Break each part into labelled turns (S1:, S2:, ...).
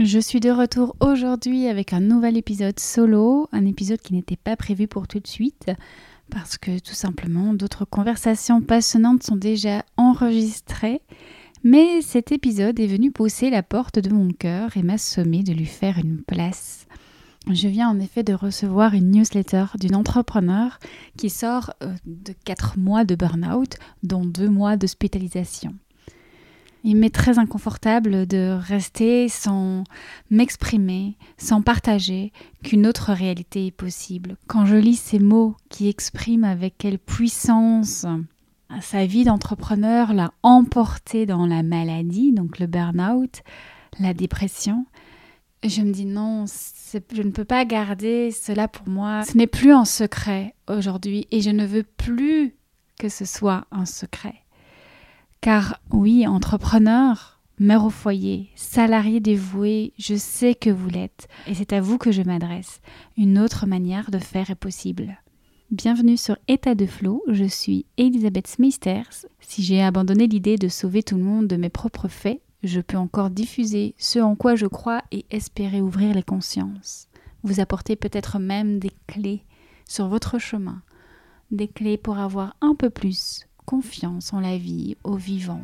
S1: Je suis de retour aujourd'hui avec un nouvel épisode solo, un épisode qui n'était pas prévu pour tout de suite parce que tout simplement d'autres conversations passionnantes sont déjà enregistrées. Mais cet épisode est venu pousser la porte de mon cœur et m'a sommé de lui faire une place. Je viens en effet de recevoir une newsletter d'une entrepreneur qui sort euh, de 4 mois de burn-out, dont 2 mois d'hospitalisation. Il m'est très inconfortable de rester sans m'exprimer, sans partager qu'une autre réalité est possible. Quand je lis ces mots qui expriment avec quelle puissance sa vie d'entrepreneur l'a emporté dans la maladie, donc le burn-out, la dépression, je me dis non, je ne peux pas garder cela pour moi. Ce n'est plus un secret aujourd'hui et je ne veux plus que ce soit un secret. Car oui, entrepreneur, mère au foyer, salarié dévoué, je sais que vous l'êtes et c'est à vous que je m'adresse. Une autre manière de faire est possible. Bienvenue sur État de Flow, je suis Elisabeth Smithers. Si j'ai abandonné l'idée de sauver tout le monde de mes propres faits, je peux encore diffuser ce en quoi je crois et espérer ouvrir les consciences. Vous apporter peut-être même des clés sur votre chemin, des clés pour avoir un peu plus confiance en la vie, au vivant,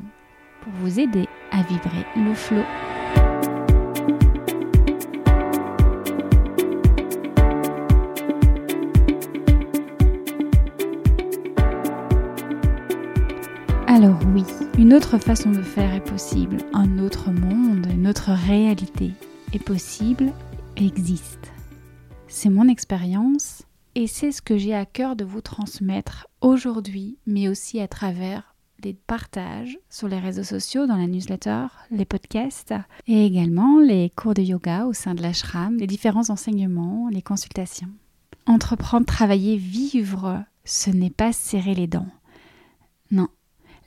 S1: pour vous aider à vibrer le flot. Alors oui, une autre façon de faire est possible, un autre monde, une autre réalité est possible, existe. C'est mon expérience et c'est ce que j'ai à cœur de vous transmettre aujourd'hui, mais aussi à travers les partages sur les réseaux sociaux, dans la newsletter, les podcasts et également les cours de yoga au sein de l'ashram, les différents enseignements, les consultations. Entreprendre, travailler, vivre, ce n'est pas serrer les dents. Non,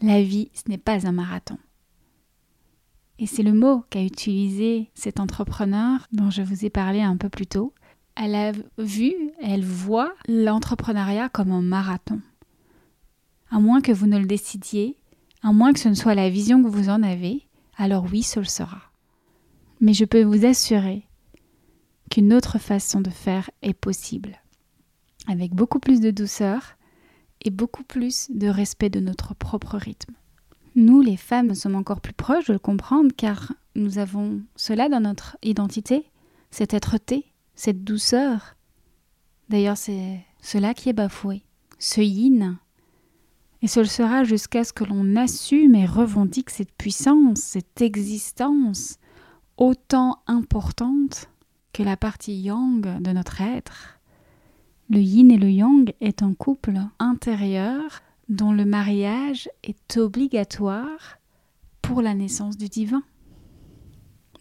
S1: la vie, ce n'est pas un marathon. Et c'est le mot qu'a utilisé cet entrepreneur dont je vous ai parlé un peu plus tôt. Elle a vu, elle voit l'entrepreneuriat comme un marathon à moins que vous ne le décidiez, à moins que ce ne soit la vision que vous en avez, alors oui, ce le sera. Mais je peux vous assurer qu'une autre façon de faire est possible, avec beaucoup plus de douceur et beaucoup plus de respect de notre propre rythme. Nous, les femmes, sommes encore plus proches de le comprendre car nous avons cela dans notre identité, cette êtreté, cette douceur. D'ailleurs, c'est cela qui est bafoué. Ce yin, et ce sera jusqu'à ce que l'on assume et revendique cette puissance, cette existence autant importante que la partie yang de notre être. Le yin et le yang est un couple intérieur dont le mariage est obligatoire pour la naissance du divin.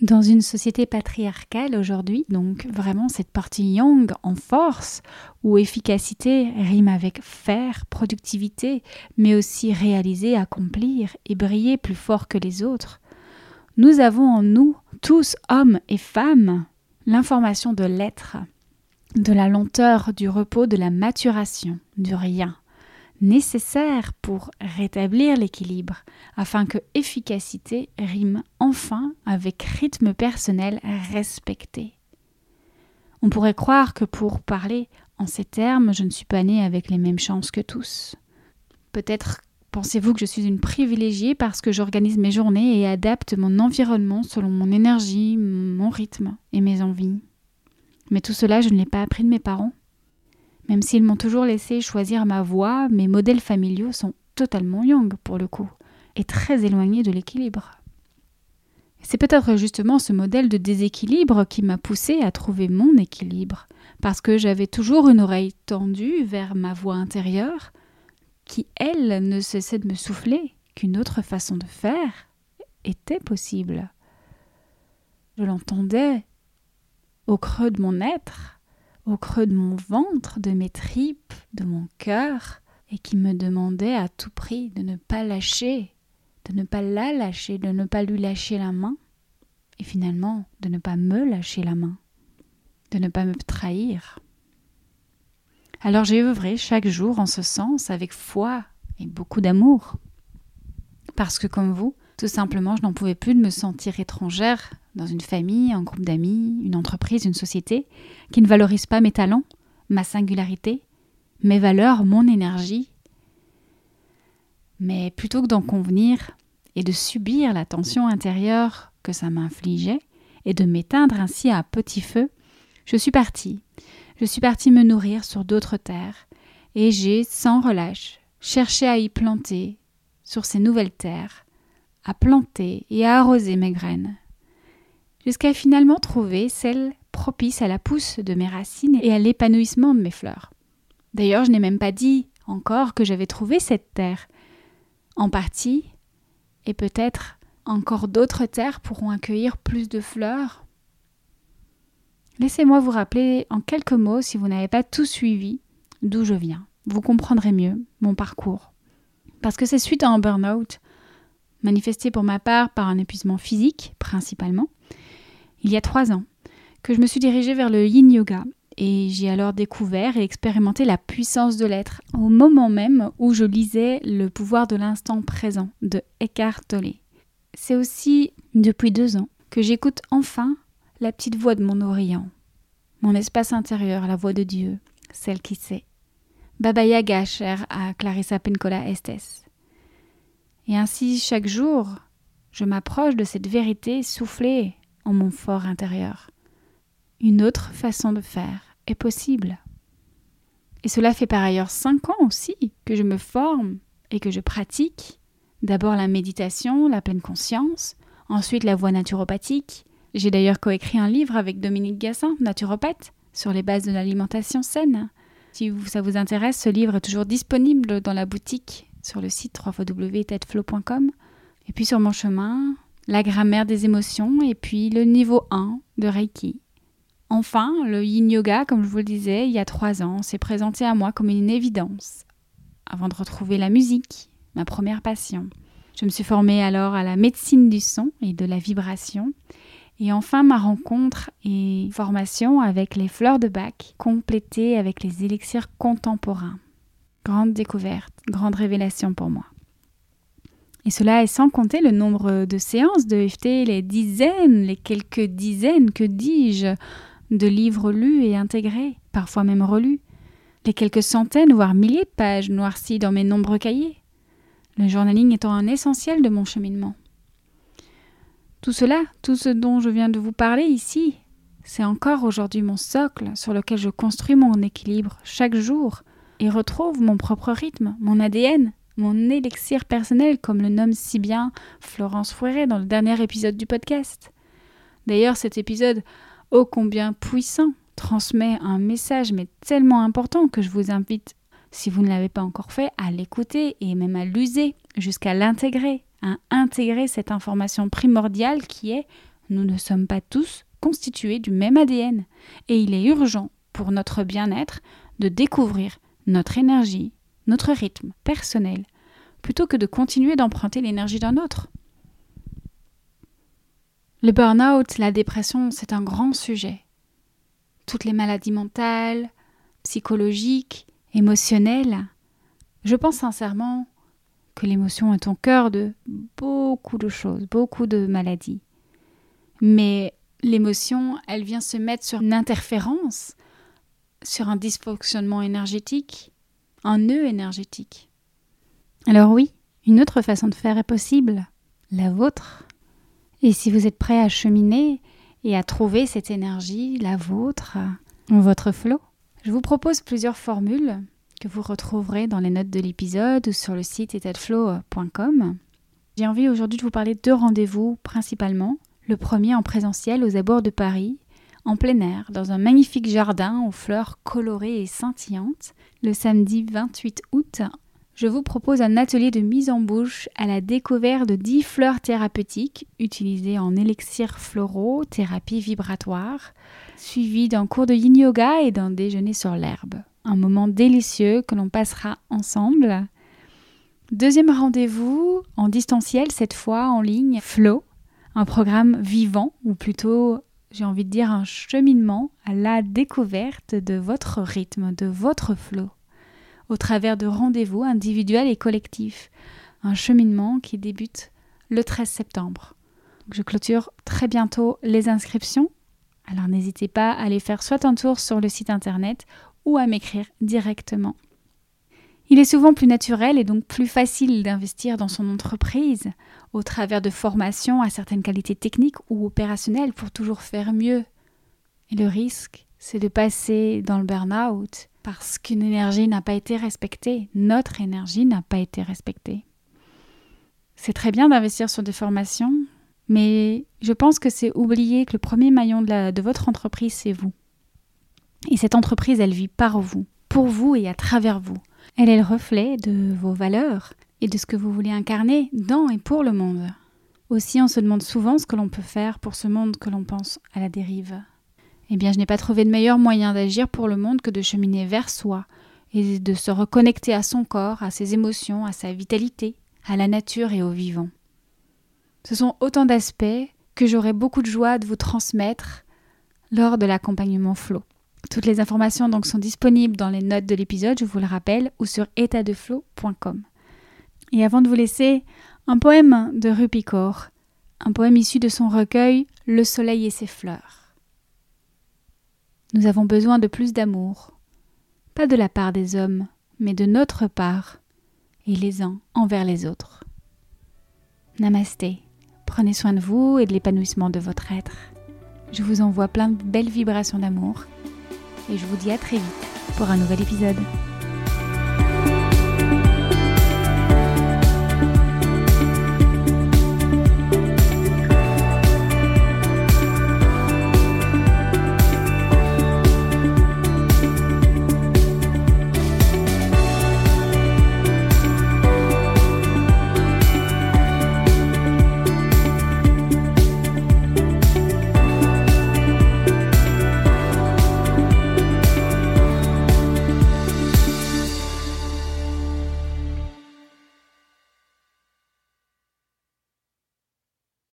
S1: Dans une société patriarcale aujourd'hui, donc vraiment cette partie yang en force, où efficacité rime avec faire, productivité, mais aussi réaliser, accomplir et briller plus fort que les autres, nous avons en nous, tous hommes et femmes, l'information de l'être, de la lenteur, du repos, de la maturation, du rien, nécessaire pour rétablir l'équilibre, afin que efficacité rime enfin avec rythme personnel respecté. On pourrait croire que pour parler en ces termes, je ne suis pas née avec les mêmes chances que tous. Peut-être pensez-vous que je suis une privilégiée parce que j'organise mes journées et adapte mon environnement selon mon énergie, mon rythme et mes envies. Mais tout cela, je ne l'ai pas appris de mes parents. Même s'ils m'ont toujours laissé choisir ma voie, mes modèles familiaux sont totalement young pour le coup, et très éloignés de l'équilibre. C'est peut-être justement ce modèle de déséquilibre qui m'a poussé à trouver mon équilibre, parce que j'avais toujours une oreille tendue vers ma voix intérieure, qui, elle, ne cessait de me souffler qu'une autre façon de faire était possible. Je l'entendais au creux de mon être, au creux de mon ventre, de mes tripes, de mon cœur, et qui me demandait à tout prix de ne pas lâcher, de ne pas la lâcher, de ne pas lui lâcher la main, et finalement de ne pas me lâcher la main, de ne pas me trahir. Alors j'ai œuvré chaque jour en ce sens avec foi et beaucoup d'amour. Parce que comme vous, tout simplement, je n'en pouvais plus de me sentir étrangère dans une famille, un groupe d'amis, une entreprise, une société, qui ne valorise pas mes talents, ma singularité, mes valeurs, mon énergie. Mais plutôt que d'en convenir et de subir la tension intérieure que ça m'infligeait, et de m'éteindre ainsi à petit feu, je suis partie. Je suis partie me nourrir sur d'autres terres, et j'ai, sans relâche, cherché à y planter, sur ces nouvelles terres, à planter et à arroser mes graines, jusqu'à finalement trouver celles propices à la pousse de mes racines et à l'épanouissement de mes fleurs. D'ailleurs, je n'ai même pas dit encore que j'avais trouvé cette terre. En partie, et peut-être encore d'autres terres pourront accueillir plus de fleurs. Laissez-moi vous rappeler en quelques mots, si vous n'avez pas tout suivi, d'où je viens. Vous comprendrez mieux mon parcours. Parce que c'est suite à un burn-out, manifesté pour ma part par un épuisement physique principalement, il y a trois ans, que je me suis dirigée vers le yin yoga et j'ai alors découvert et expérimenté la puissance de l'être au moment même où je lisais Le pouvoir de l'instant présent de Eckhart Tolle. C'est aussi depuis deux ans que j'écoute enfin la petite voix de mon Orient, mon espace intérieur, la voix de Dieu, celle qui sait. Baba Yaga, chère à Clarissa Pincola Estes. Et ainsi, chaque jour, je m'approche de cette vérité soufflée en mon fort intérieur. Une autre façon de faire est possible. Et cela fait par ailleurs cinq ans aussi que je me forme et que je pratique d'abord la méditation, la pleine conscience, ensuite la voie naturopathique. J'ai d'ailleurs coécrit un livre avec Dominique Gassin, naturopathe, sur les bases de l'alimentation saine. Si ça vous intéresse, ce livre est toujours disponible dans la boutique sur le site www.tedflow.com. Et puis sur mon chemin, la grammaire des émotions et puis le niveau 1 de Reiki. Enfin, le yin yoga, comme je vous le disais, il y a trois ans, s'est présenté à moi comme une évidence. Avant de retrouver la musique, ma première passion. Je me suis formée alors à la médecine du son et de la vibration. Et enfin, ma rencontre et formation avec les fleurs de bac, complétée avec les élixirs contemporains. Grande découverte, grande révélation pour moi. Et cela est sans compter le nombre de séances de FT, les dizaines, les quelques dizaines, que dis-je, de livres lus et intégrés, parfois même relus, les quelques centaines, voire milliers de pages noircies dans mes nombreux cahiers, le journaling étant un essentiel de mon cheminement. Tout cela, tout ce dont je viens de vous parler ici, c'est encore aujourd'hui mon socle sur lequel je construis mon équilibre chaque jour et retrouve mon propre rythme, mon ADN, mon élixir personnel, comme le nomme si bien Florence Fouéré dans le dernier épisode du podcast. D'ailleurs, cet épisode ô combien puissant, transmet un message mais tellement important que je vous invite, si vous ne l'avez pas encore fait, à l'écouter et même à l'user jusqu'à l'intégrer, à intégrer cette information primordiale qui est nous ne sommes pas tous constitués du même ADN et il est urgent pour notre bien-être de découvrir notre énergie, notre rythme personnel, plutôt que de continuer d'emprunter l'énergie d'un autre. Le burn-out, la dépression, c'est un grand sujet. Toutes les maladies mentales, psychologiques, émotionnelles. Je pense sincèrement que l'émotion est au cœur de beaucoup de choses, beaucoup de maladies. Mais l'émotion, elle vient se mettre sur une interférence, sur un dysfonctionnement énergétique, un nœud énergétique. Alors oui, une autre façon de faire est possible, la vôtre. Et si vous êtes prêt à cheminer et à trouver cette énergie, la vôtre, votre flot, je vous propose plusieurs formules que vous retrouverez dans les notes de l'épisode ou sur le site etatflow.com. J'ai envie aujourd'hui de vous parler de deux rendez-vous principalement. Le premier en présentiel aux abords de Paris, en plein air, dans un magnifique jardin aux fleurs colorées et scintillantes, le samedi 28 août je vous propose un atelier de mise en bouche à la découverte de 10 fleurs thérapeutiques utilisées en élixirs floraux, thérapie vibratoire, suivi d'un cours de yin yoga et d'un déjeuner sur l'herbe. Un moment délicieux que l'on passera ensemble. Deuxième rendez-vous en distanciel, cette fois en ligne, Flow, un programme vivant, ou plutôt j'ai envie de dire un cheminement à la découverte de votre rythme, de votre flow au travers de rendez-vous individuels et collectifs. Un cheminement qui débute le 13 septembre. je clôture très bientôt les inscriptions. Alors n'hésitez pas à aller faire soit un tour sur le site internet ou à m'écrire directement. Il est souvent plus naturel et donc plus facile d'investir dans son entreprise au travers de formations à certaines qualités techniques ou opérationnelles pour toujours faire mieux. Et le risque, c'est de passer dans le burn-out parce qu'une énergie n'a pas été respectée, notre énergie n'a pas été respectée. C'est très bien d'investir sur des formations, mais je pense que c'est oublier que le premier maillon de, de votre entreprise, c'est vous. Et cette entreprise, elle vit par vous, pour vous et à travers vous. Elle est le reflet de vos valeurs et de ce que vous voulez incarner dans et pour le monde. Aussi, on se demande souvent ce que l'on peut faire pour ce monde que l'on pense à la dérive. Eh bien, je n'ai pas trouvé de meilleur moyen d'agir pour le monde que de cheminer vers soi et de se reconnecter à son corps, à ses émotions, à sa vitalité, à la nature et au vivant. Ce sont autant d'aspects que j'aurai beaucoup de joie de vous transmettre lors de l'accompagnement flow. Toutes les informations donc sont disponibles dans les notes de l'épisode, je vous le rappelle, ou sur étatdeflow.com. Et avant de vous laisser, un poème de Rupicor, un poème issu de son recueil Le soleil et ses fleurs. Nous avons besoin de plus d'amour, pas de la part des hommes, mais de notre part, et les uns envers les autres. Namasté, prenez soin de vous et de l'épanouissement de votre être. Je vous envoie plein de belles vibrations d'amour et je vous dis à très vite pour un nouvel épisode.